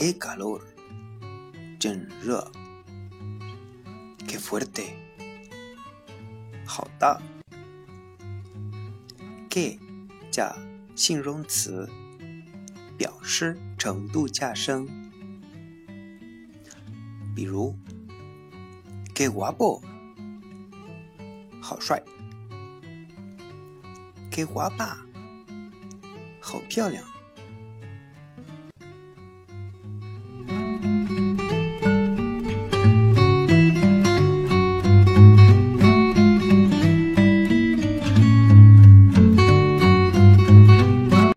qué calor，真热，qué fuerte，好大，qué 加形容词，表示程度加深，比如，qué guapo，好帅，qué guapa，好漂亮。